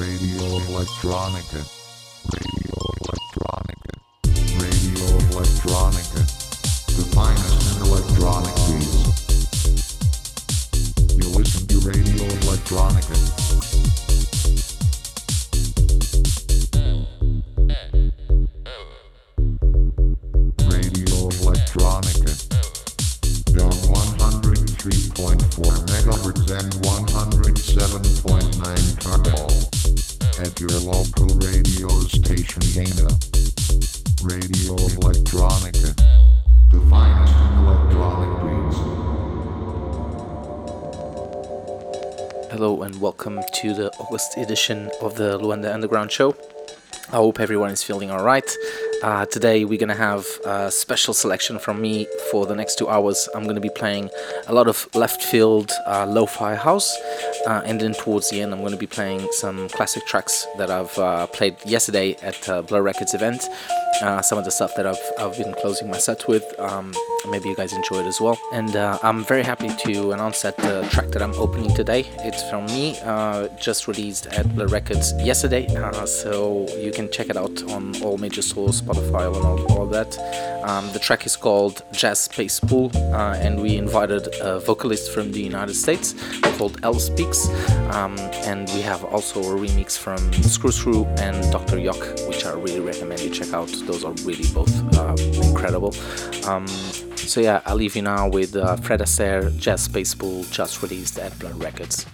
Radio Electronica. Edition of the Luanda Underground Show. I hope everyone is feeling alright. Uh, today we're gonna have a special selection from me for the next two hours. I'm gonna be playing a lot of left field uh, lo-fi house, uh, and then towards the end I'm gonna be playing some classic tracks that I've uh, played yesterday at uh, Blur Records event. Uh, some of the stuff that I've, I've been closing my set with. Um, maybe you guys enjoy it as well. And uh, I'm very happy to announce that the track that I'm opening today, it's from me, uh, just released at the Records yesterday. Uh, so you can check it out on all major stores, Spotify, and all, all that. Um, the track is called Jazz Space Pool, uh, and we invited a vocalist from the United States called L Speaks. Um, and we have also a remix from Scruscru and Dr. Yok, which I really recommend you check out. Those are really both uh, incredible. Um, so yeah, I'll leave you now with uh, Fred Aster, Jazz Space Pool, just released at Blur Records.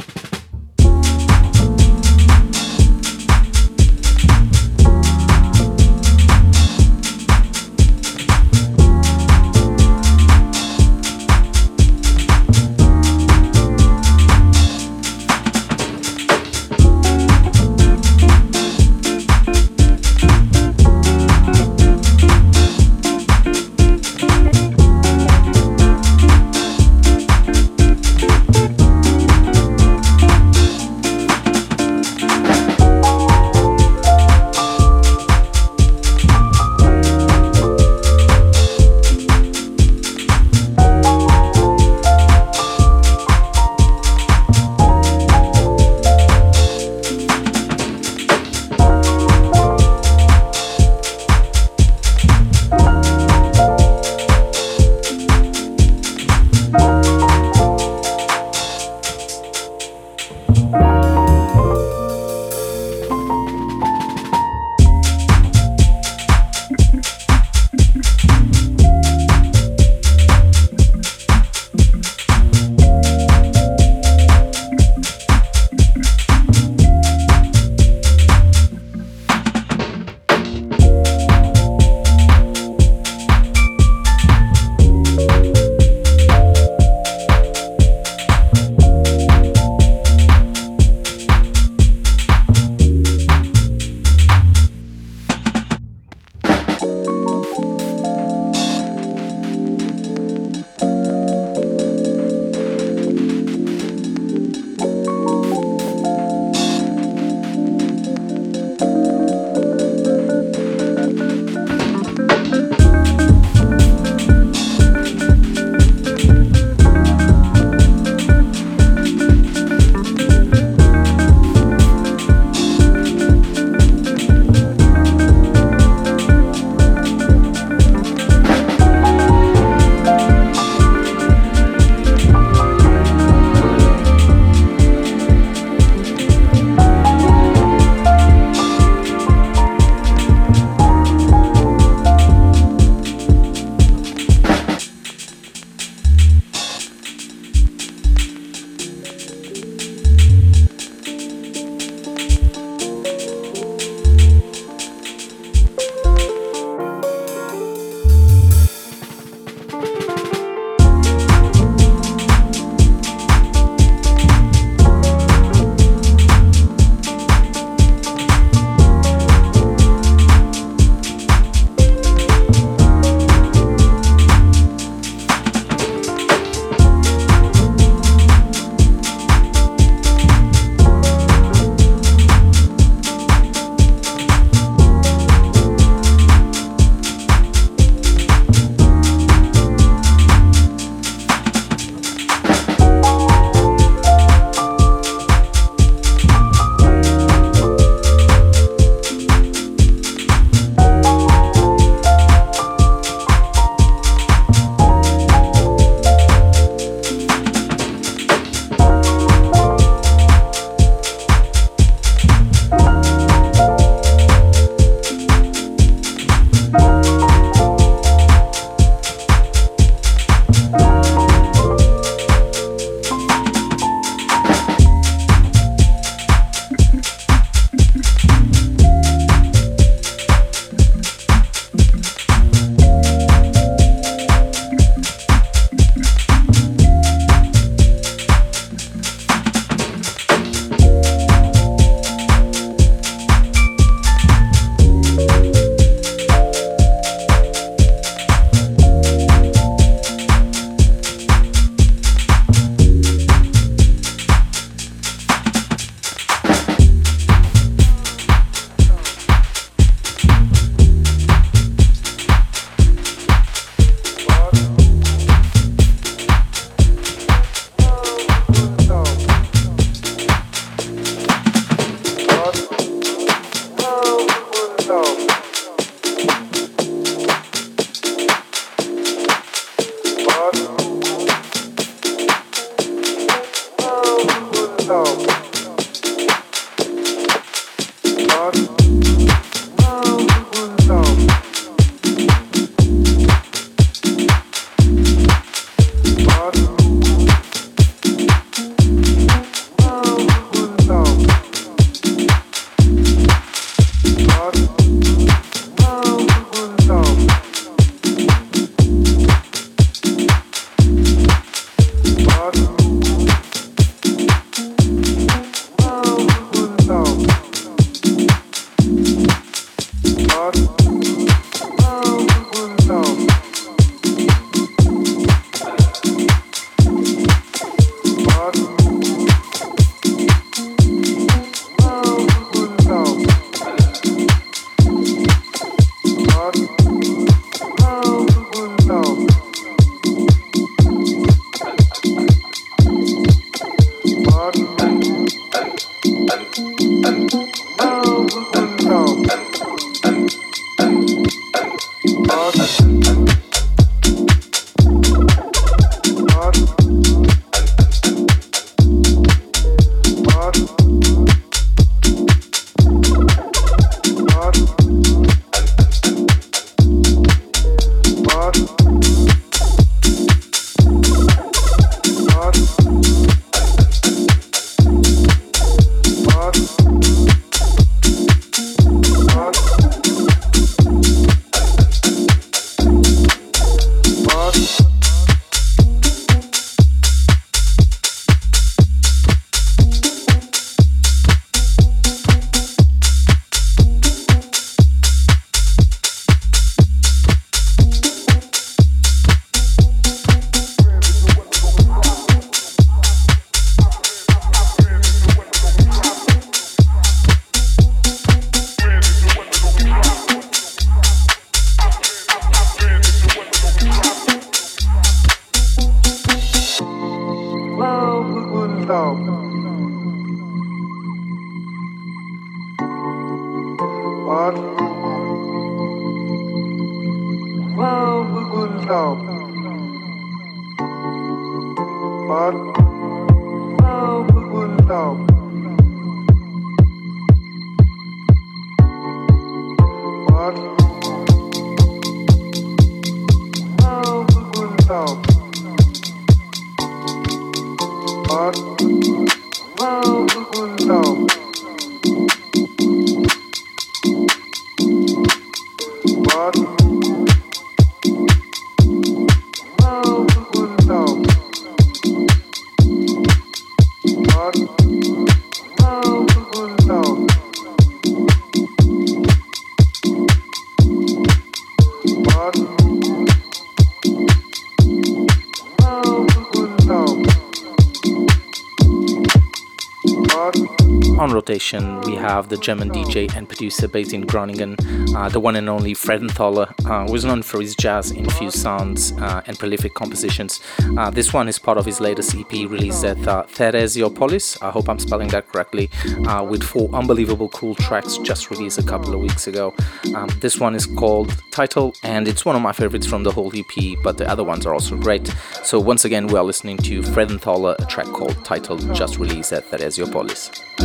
The German DJ and producer based in Groningen, uh, the one and only Freudenthaler, uh, is known for his jazz infused sounds uh, and prolific compositions. Uh, this one is part of his latest EP released at uh, Theresiopolis, I hope I'm spelling that correctly, uh, with four unbelievable cool tracks just released a couple of weeks ago. Um, this one is called Title, and it's one of my favorites from the whole EP, but the other ones are also great. So, once again, we are listening to Freudenthaler, a track called Title, just released at Theresiopolis.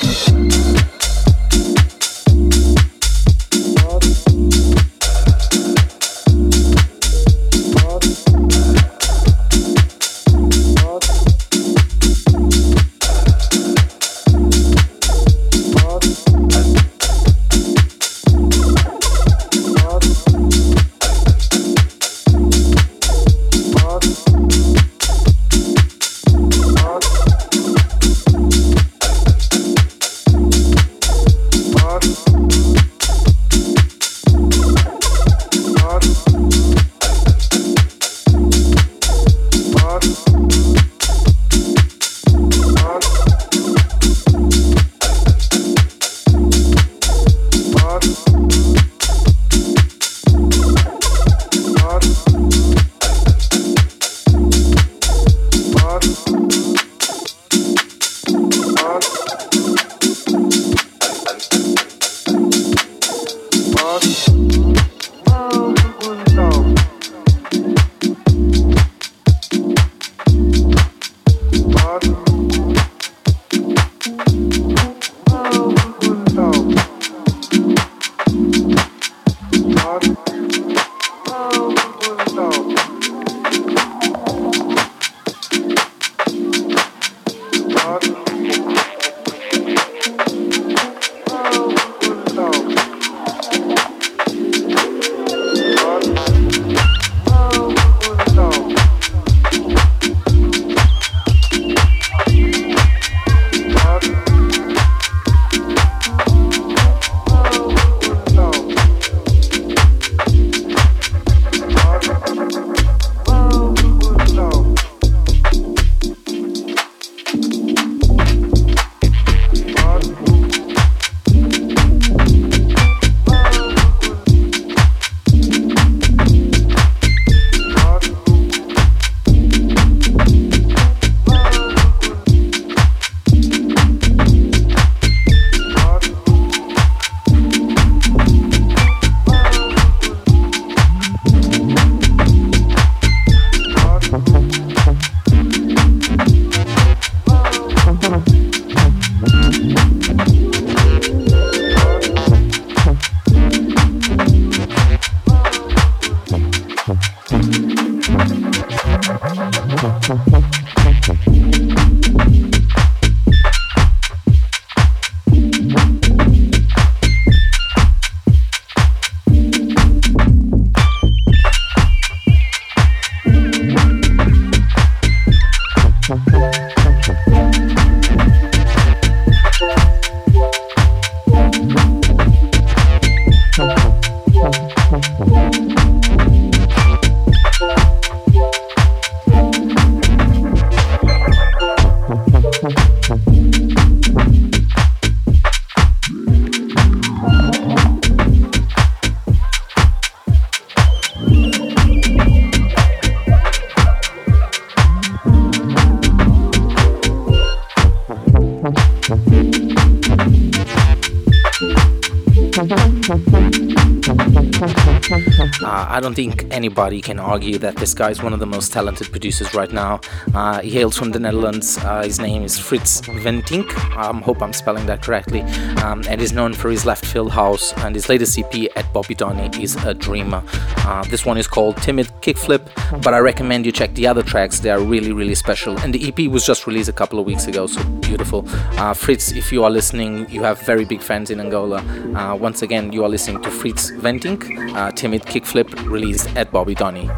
Thank don't think anybody can argue that this guy is one of the most talented producers right now. Uh, he hails from the Netherlands. Uh, his name is Frits Wentink. I um, hope I'm spelling that correctly. Um, and is known for his left field house. And his latest EP at Bobby Donny is a dreamer. Uh, this one is called Timid Kickflip, but I recommend you check the other tracks. They are really, really special. And the EP was just released a couple of weeks ago, so beautiful. Uh, Frits, if you are listening, you have very big fans in Angola. Uh, once again, you are listening to Frits Wentink, uh, Timid Kickflip released at Bobby Donny.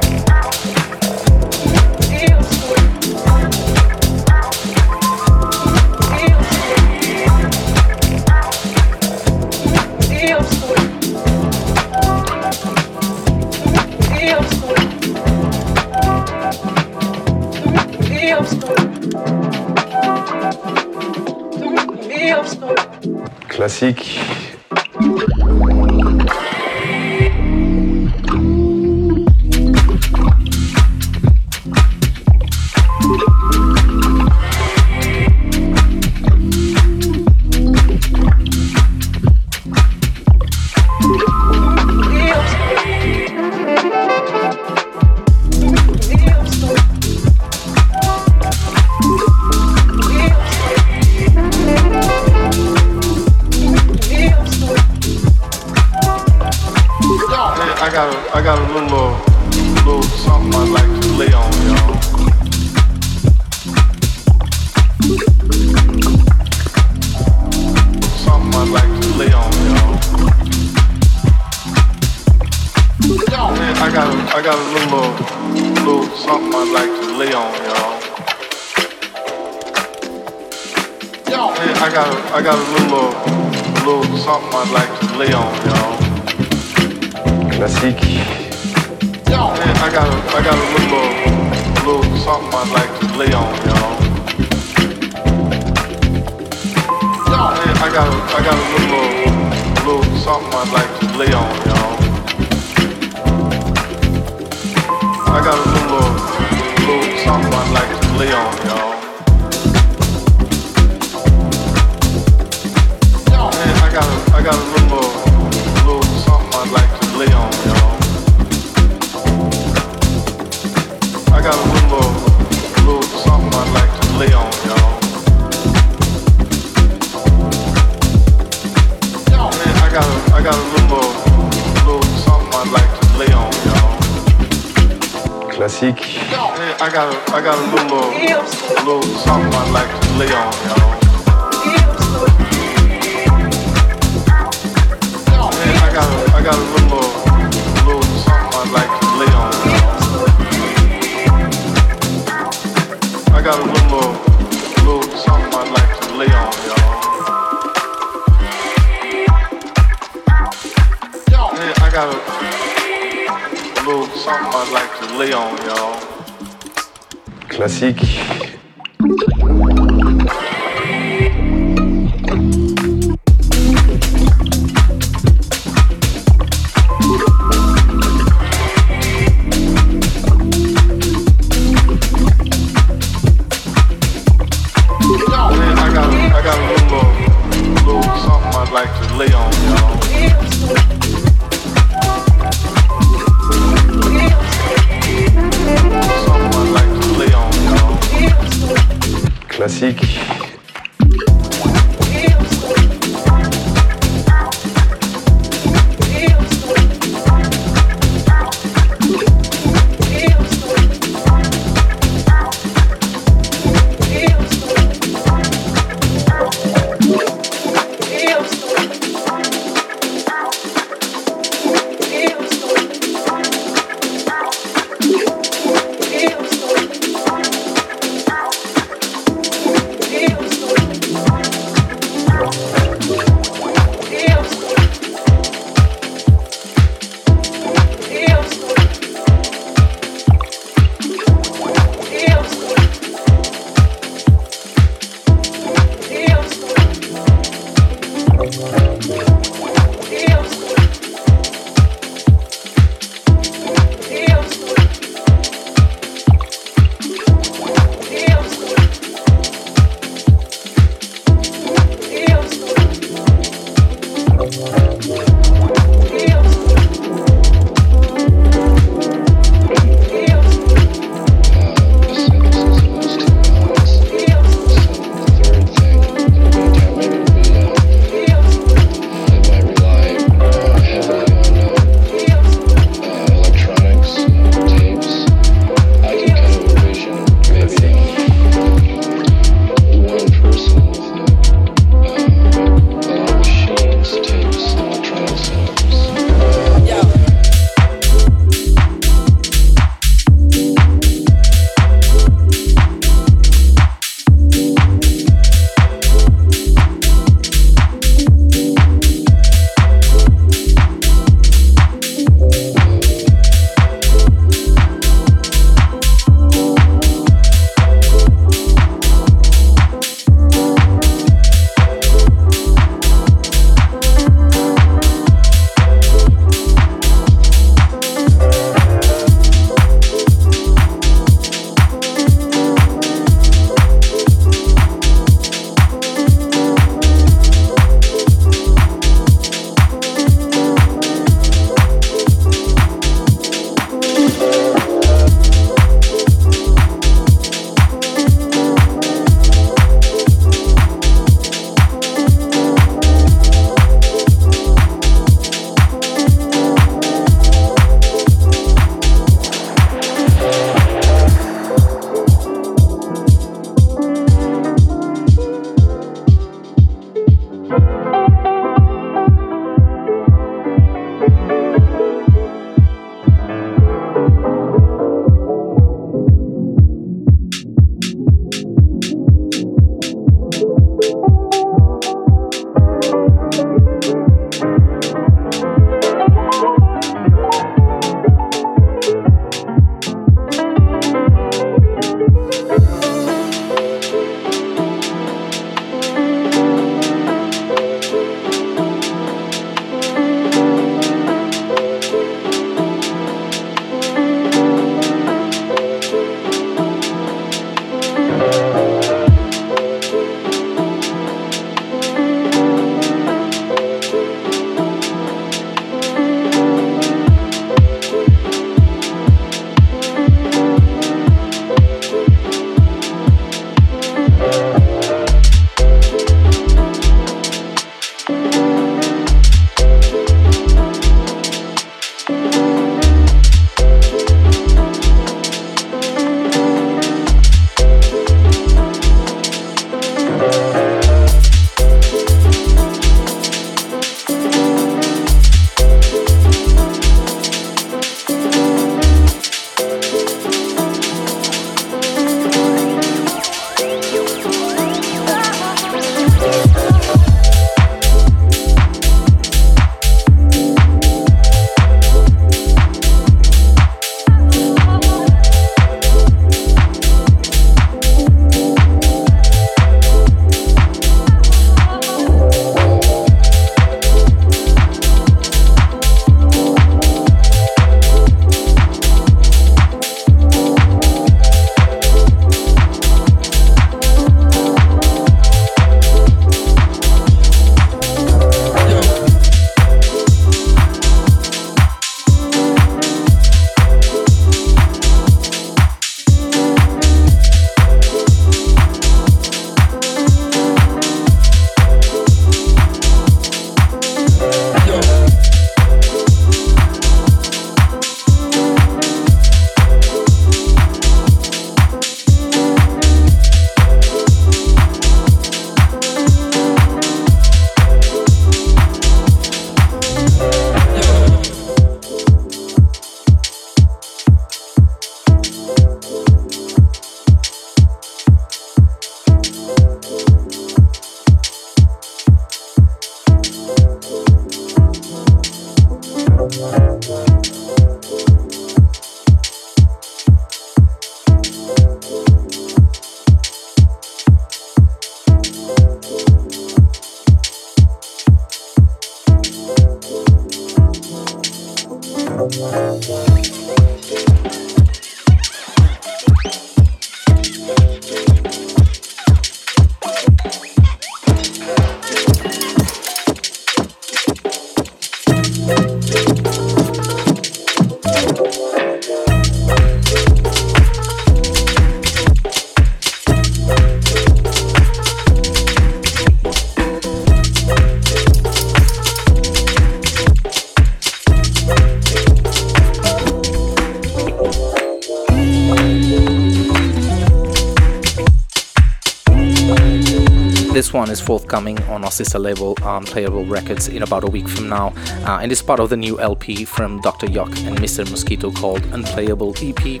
Forthcoming on our label, um, Records, in about a week from now, uh, and it's part of the new LP from Dr. Yok and Mr. Mosquito called Unplayable EP,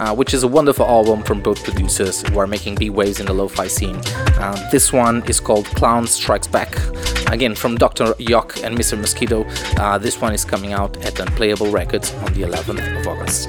uh, which is a wonderful album from both producers who are making big waves in the lo-fi scene. Uh, this one is called Clown Strikes Back. Again, from Dr. Yok and Mr. Mosquito, uh, this one is coming out at Unplayable Records on the 11th of August.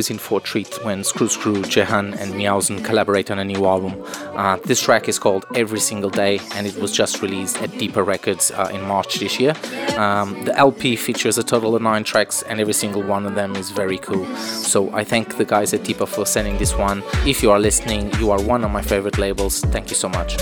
Always in for a treat when Scruscru, Jehan, and Meowsn collaborate on a new album. Uh, this track is called Every Single Day and it was just released at Deeppa Records uh, in March this year. Um, the LP features a total of nine tracks and every single one of them is very cool. So I thank the guys at Deeppa for sending this one. If you are listening, you are one of my favorite labels. Thank you so much.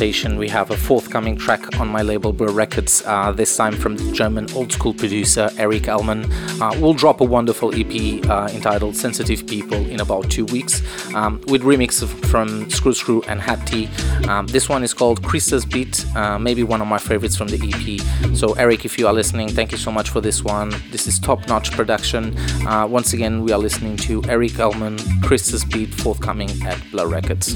We have a forthcoming track on my label Blur Records, uh, this time from German old school producer Erik Ellmann. Uh, we'll drop a wonderful EP uh, entitled Sensitive People in about two weeks um, with remixes from Scruscru and Hattie. Um, this one is called Christa's Beat, uh, maybe one of my favorites from the EP. So, Eric, if you are listening, thank you so much for this one. This is top notch production. Uh, once again, we are listening to Erik Ellmann, Christa's Beat, forthcoming at Blur Records.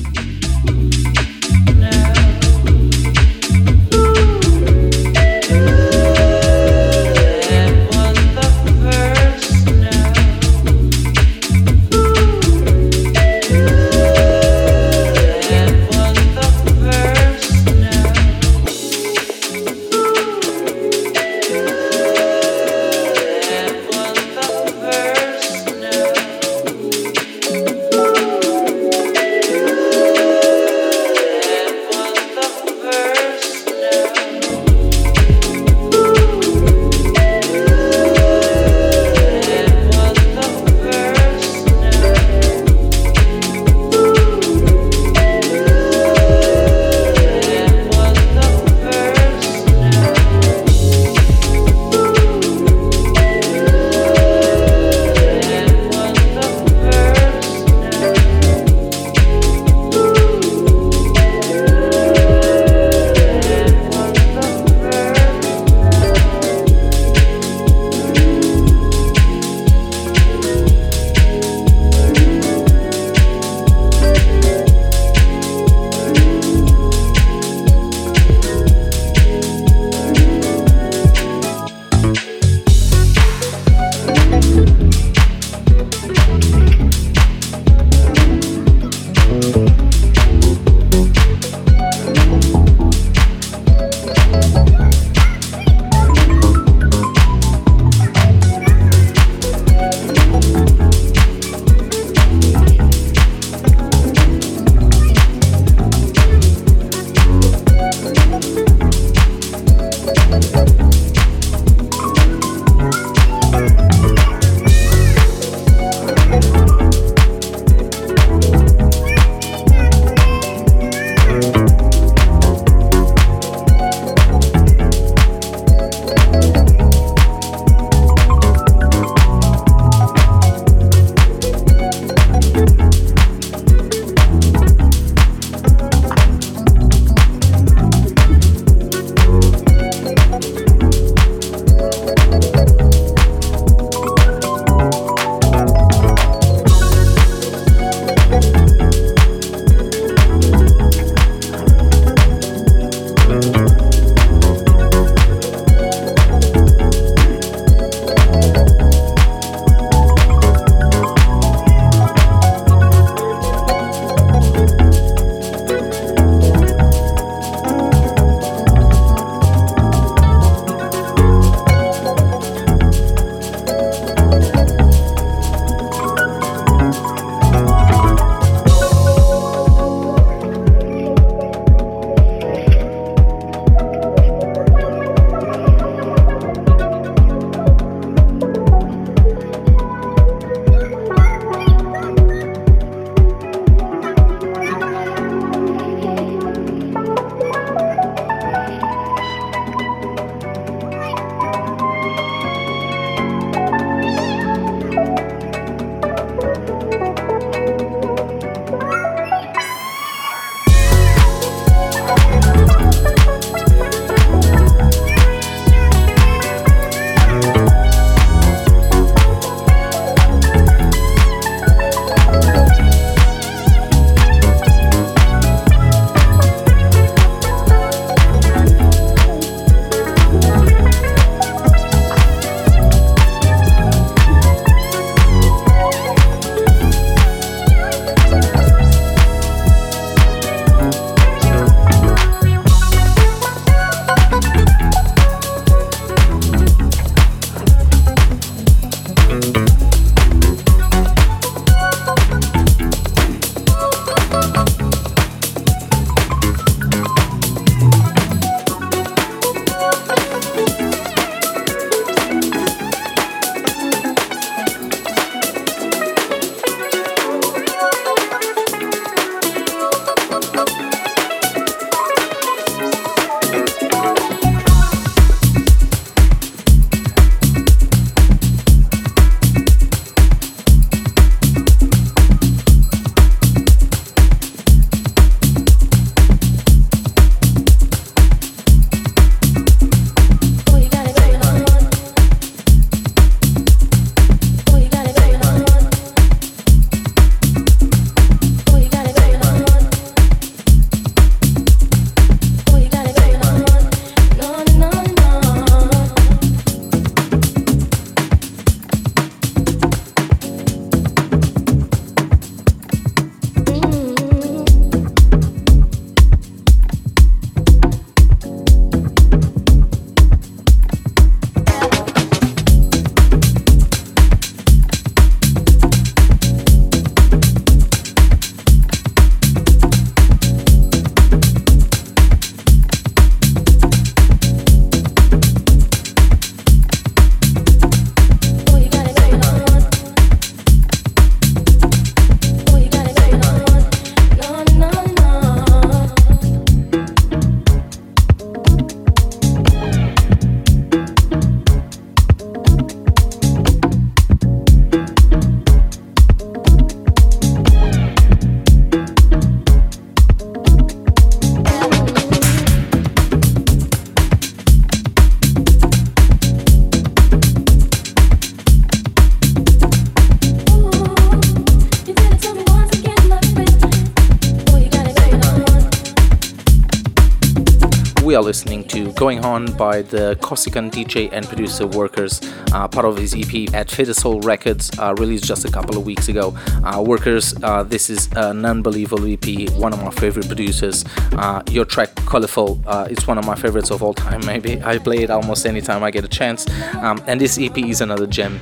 Going On by the Corsican DJ and producer Workerz, uh, part of his EP at Soul Records, uh, released just a couple of weeks ago. Uh, Workerz, uh, this is an unbelievable EP, one of my favorite producers. Uh, your track, Colorful, it's one of my favorites of all time, maybe. I play it almost anytime I get a chance. Um, and this EP is another gem.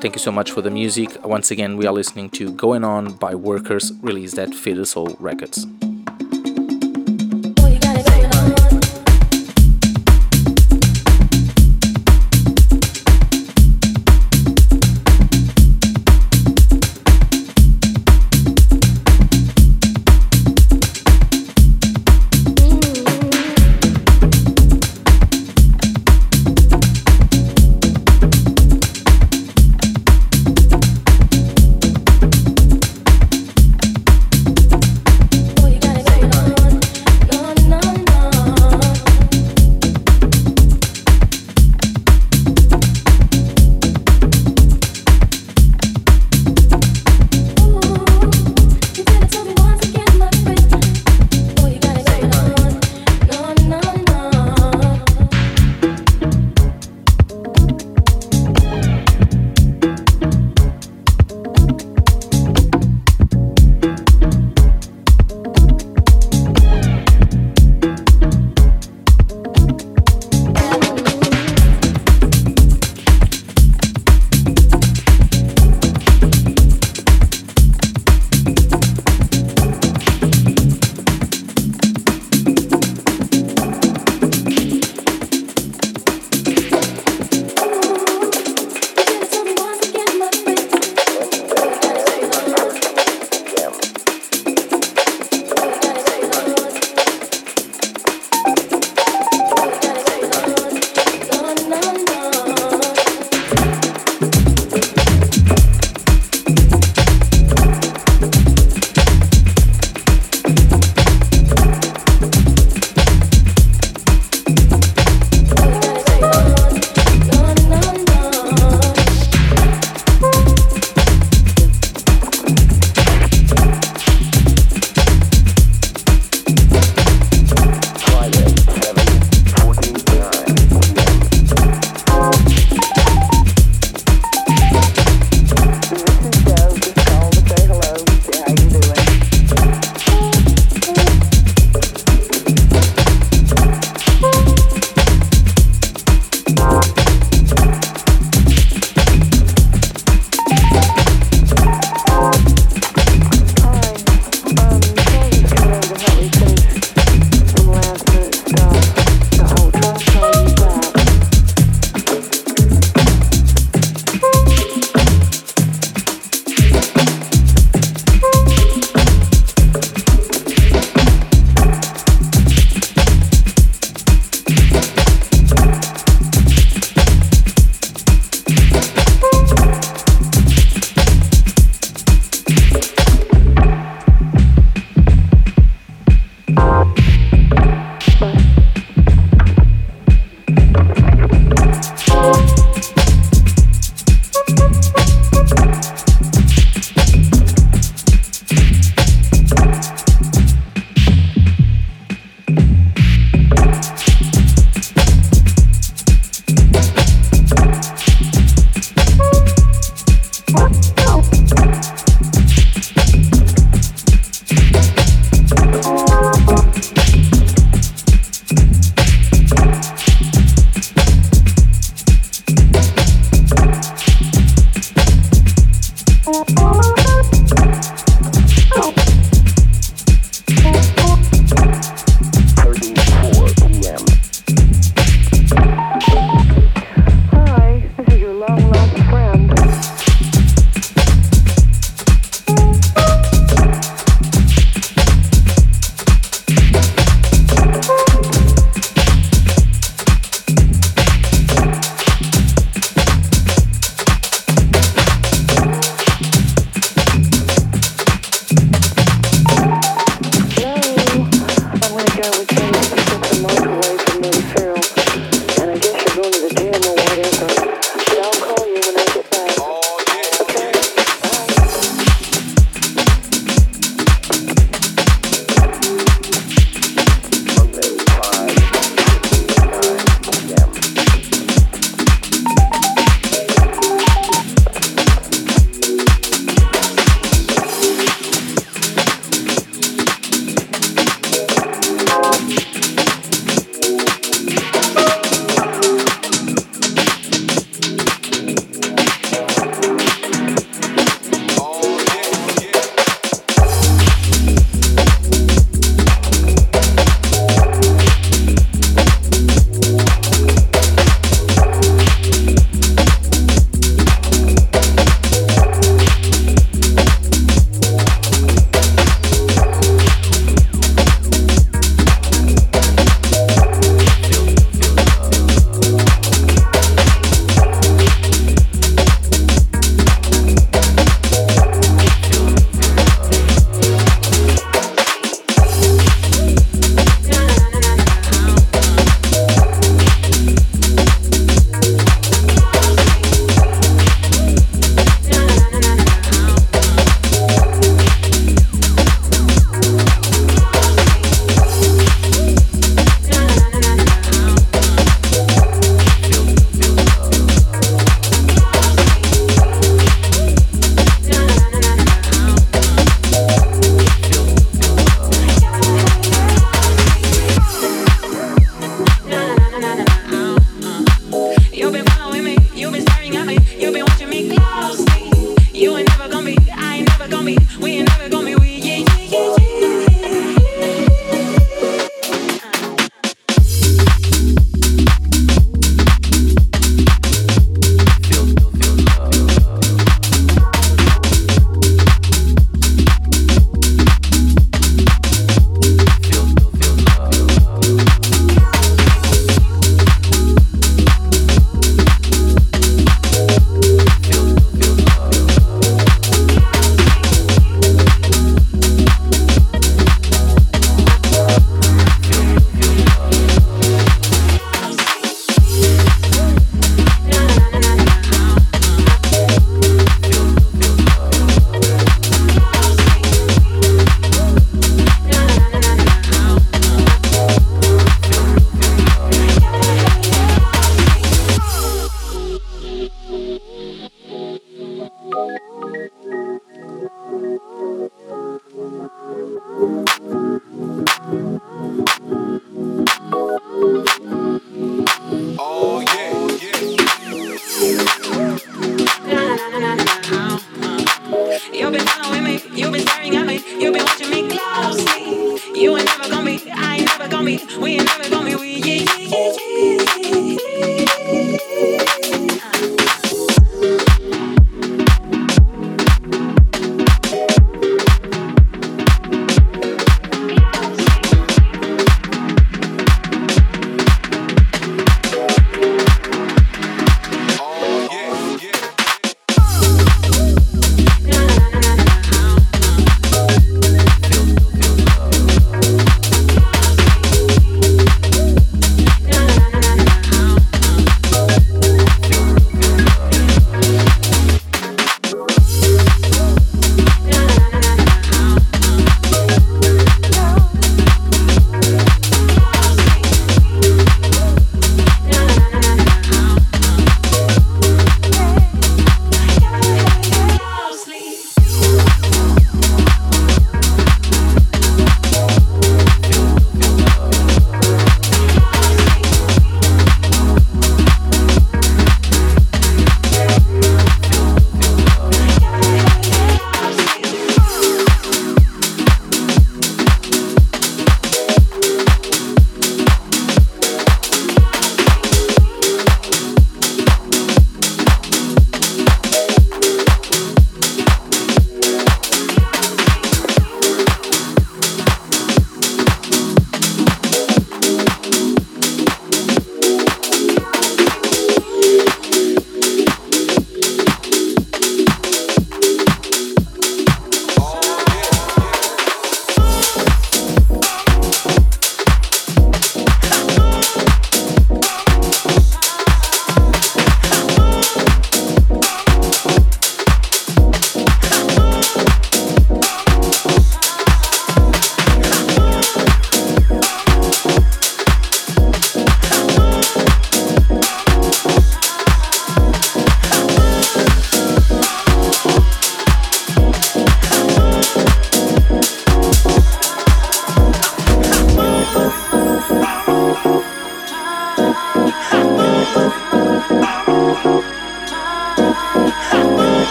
thank you so much for the music. Once again, we are listening to Going On by Workerz, released at Soul Records.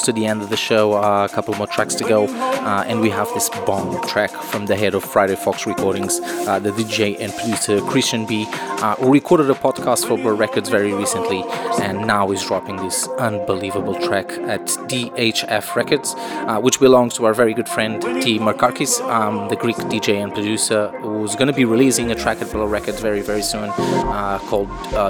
Close to the end of the show. Uh, a couple more tracks to go, uh, and we have this bomb track from the head of Friday Fox Recordings, uh, the DJ and producer Christian B, uh, recorded a podcast for Blur Records very recently, and now is dropping this unbelievable track at DHF Records, uh, which belongs to our very good friend T. Markakis, um, the Greek DJ and producer, who's going to be releasing a track at Blur Records very, very soon uh, called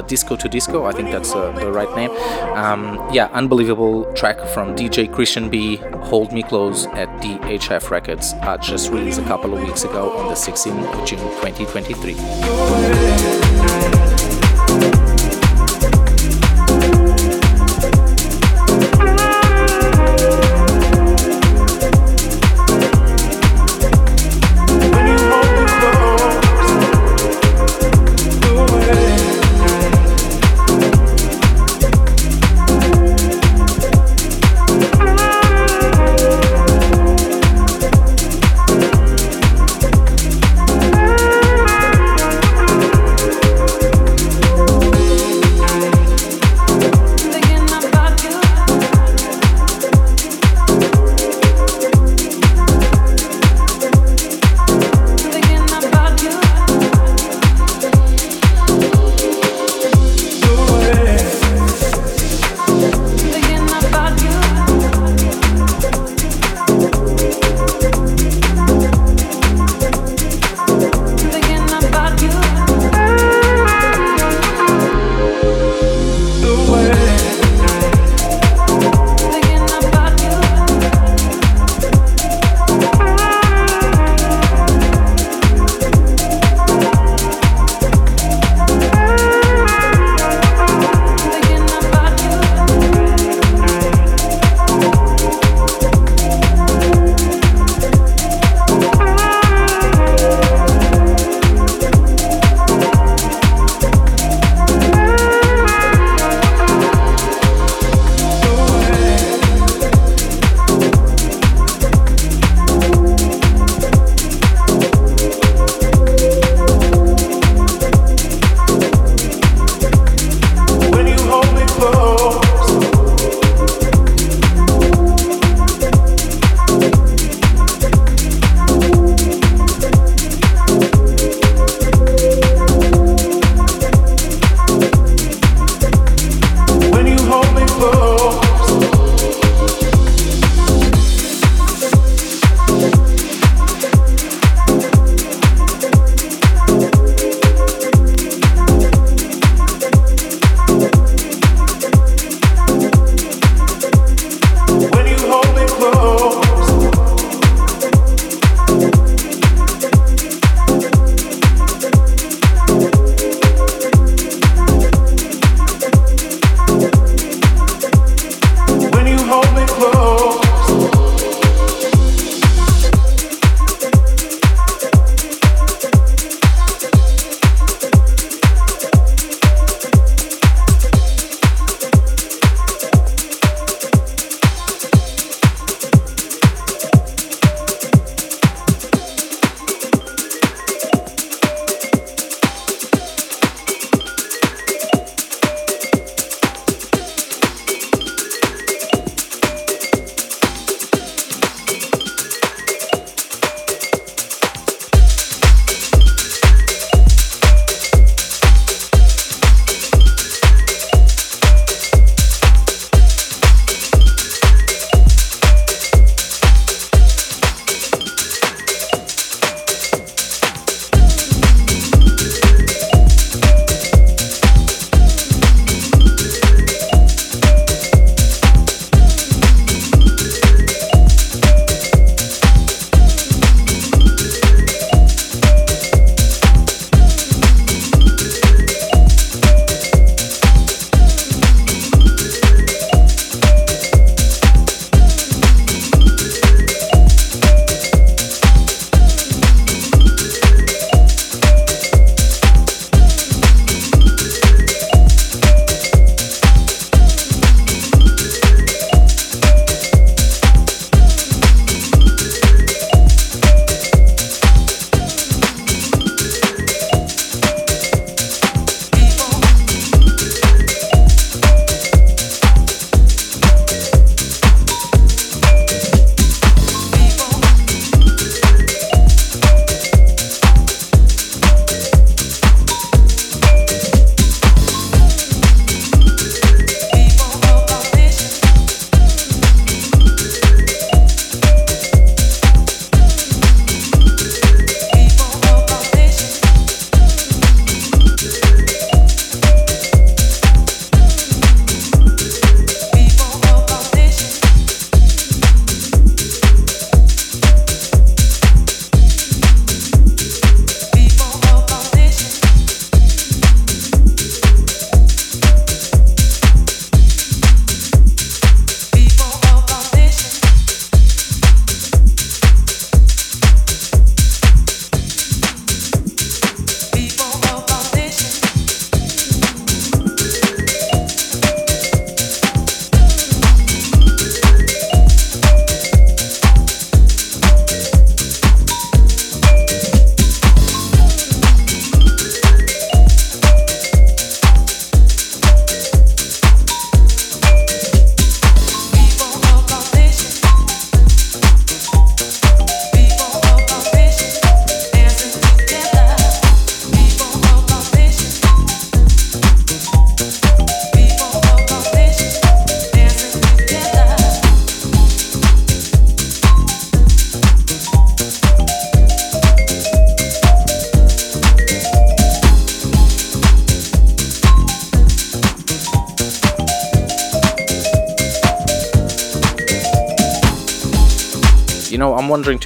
Disco to Disco. I think that's the right name. Um, yeah, unbelievable track from DJ Christian B, Hold Me Close at DHF Records, uh, just released a couple of weeks ago on the 16th of June 2023.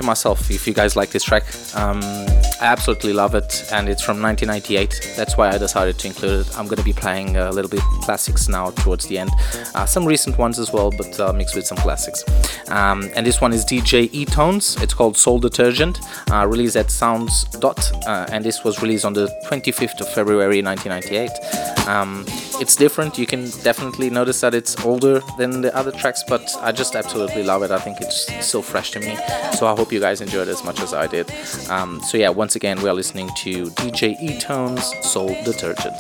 Myself if you guys like this track. Um, I absolutely love it, and it's from 1998. That's why I decided to include it. I'm going to be playing a little bit classics now towards the end, uh, some recent ones as well, but uh, mixed with some classics. Um, and this one is DJ E Tones. It's called Soul Detergent, uh, released at Sounds Dot, uh, and this was released on the 25th of February 1998. Um, it's different. You can definitely notice that it's older than the other tracks, but I just absolutely love it. I think it's still fresh to me. So I hope you guys enjoyed it as much as I did. Um, so yeah, once again, we are listening to DJ E Tones Soul Detergent.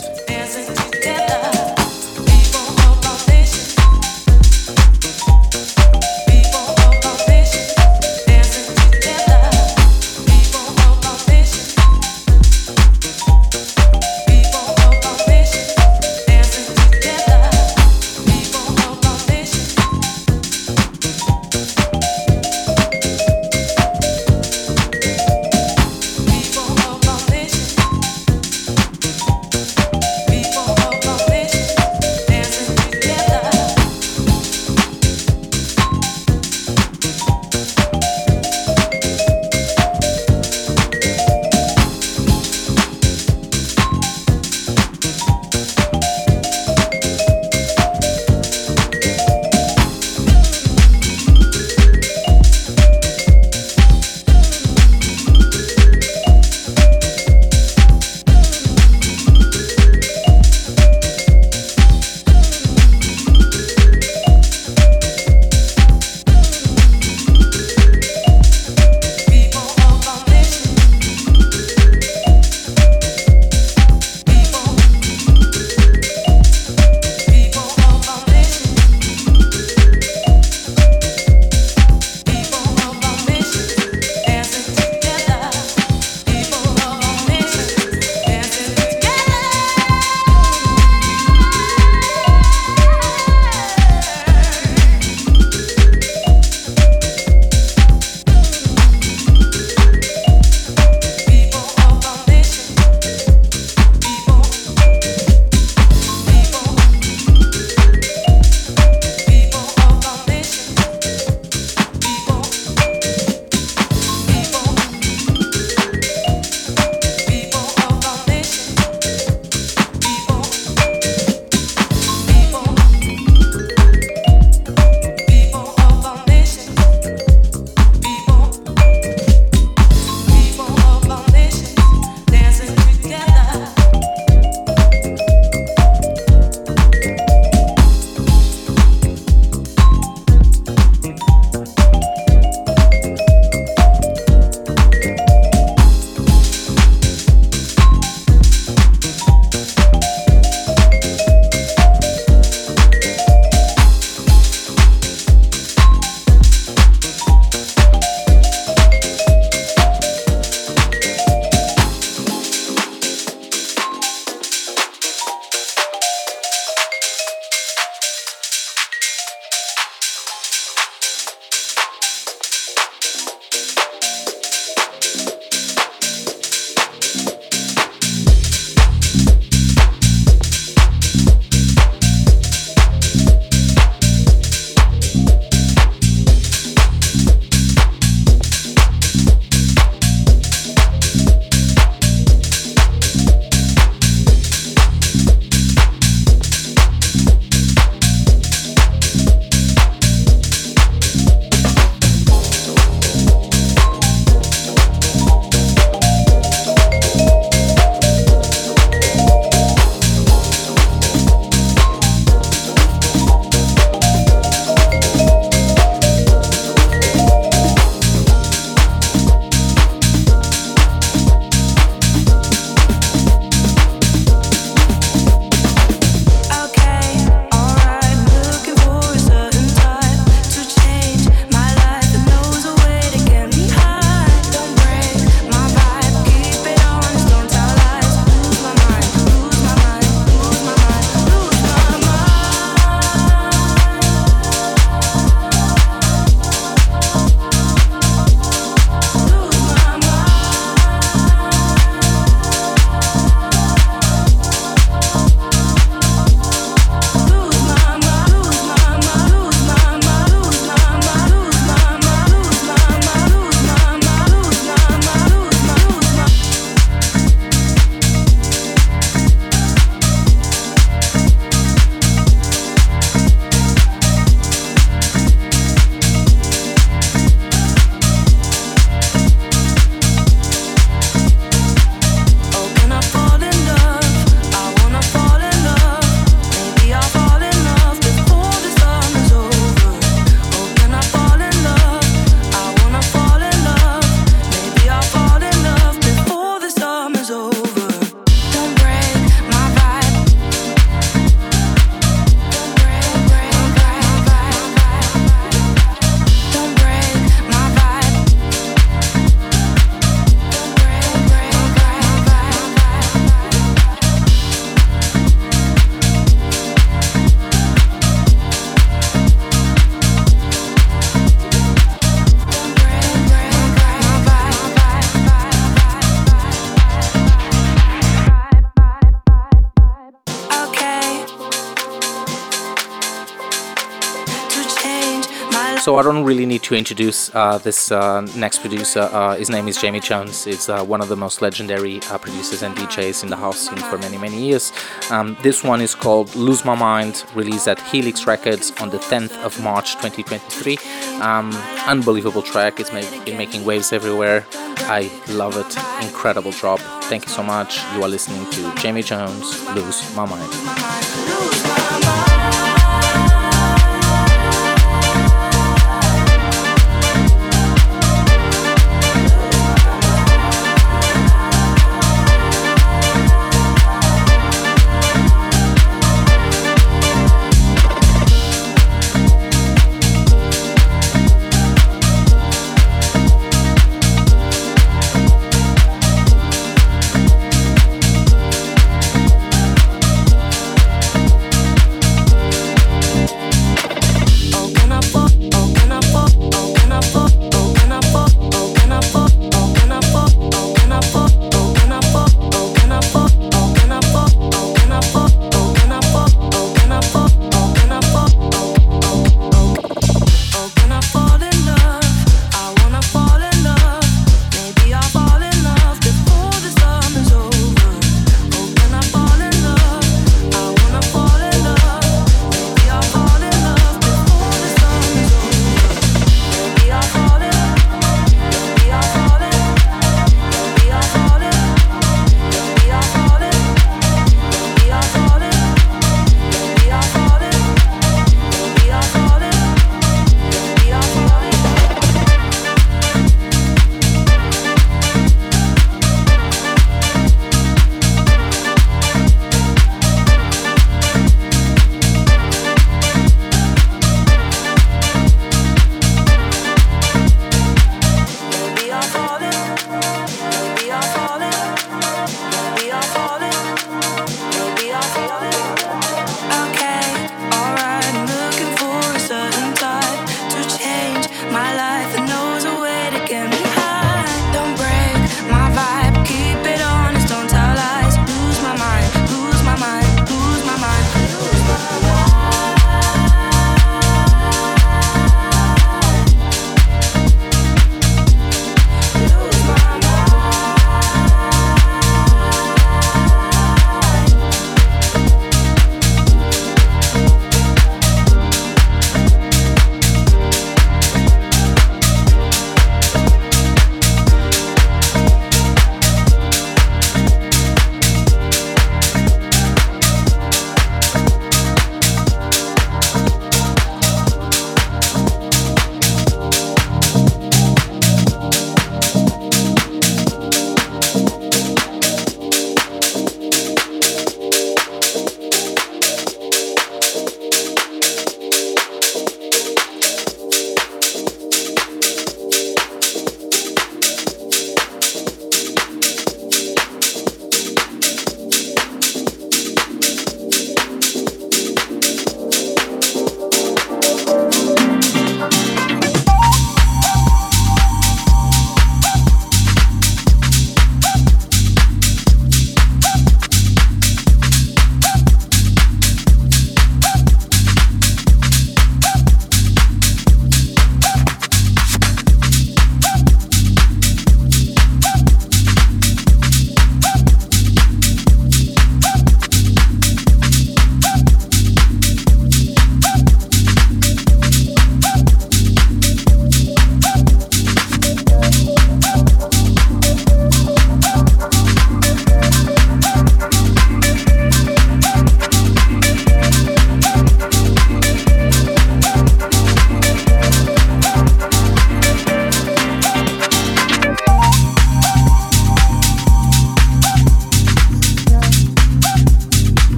Don't really need to introduce uh, this uh, next producer. Uh, his name is Jamie Jones. He's uh, one of the most legendary producers and DJs in the house scene for many, many years. Um, this one is called Lose My Mind, released at Helix Records on the 10th of March 2023. Um, unbelievable track. It's been making waves everywhere. I love it. Incredible drop. Thank you so much. You are listening to Jamie Jones, Lose My Mind.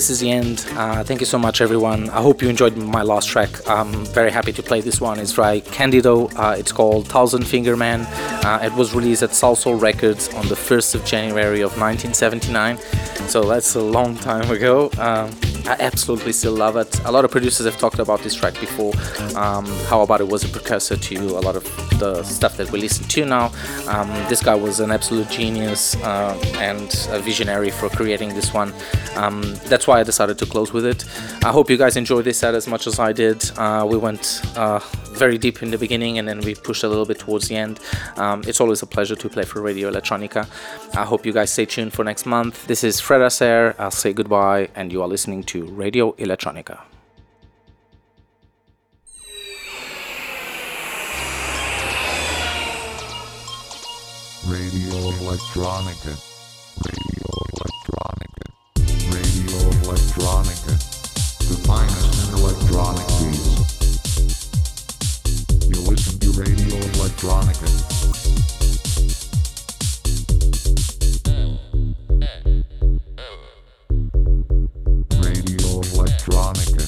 This is the end. Uh, thank you so much, everyone. I hope you enjoyed my last track. I'm very happy to play this one. It's by Candido. Uh, it's called Thousand Finger Man. Uh, it was released at Salsoul Records on the 1st of January of 1979. So that's a long time ago. Um, I absolutely still love it. A lot of producers have talked about this track before. Um, how about it was a precursor to a lot of the stuff that we listen to now. Um, this guy was an absolute genius uh, and a visionary for creating this one. Um, that's why I decided to close with it. I hope you guys enjoyed this set as much as I did. Uh, we went uh, very deep in the beginning and then we pushed a little bit towards the end. Um, it's always a pleasure to play for Radio Electronica. I hope you guys stay tuned for next month. This is Fred Aster. I'll say goodbye, and you are listening to Radio Electronica. Radio Electronica. Radio Electronica. Radio Electronica. The finest in electronic beats. You listen to Radio Electronica. Radio Electronica.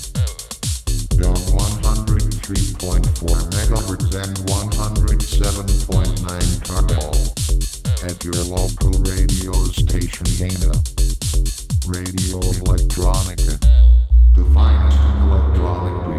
Dome 103.4 megahertz and 107.9 Carmel. At your local radio station Dana. Radio Electronica. Defined electronic.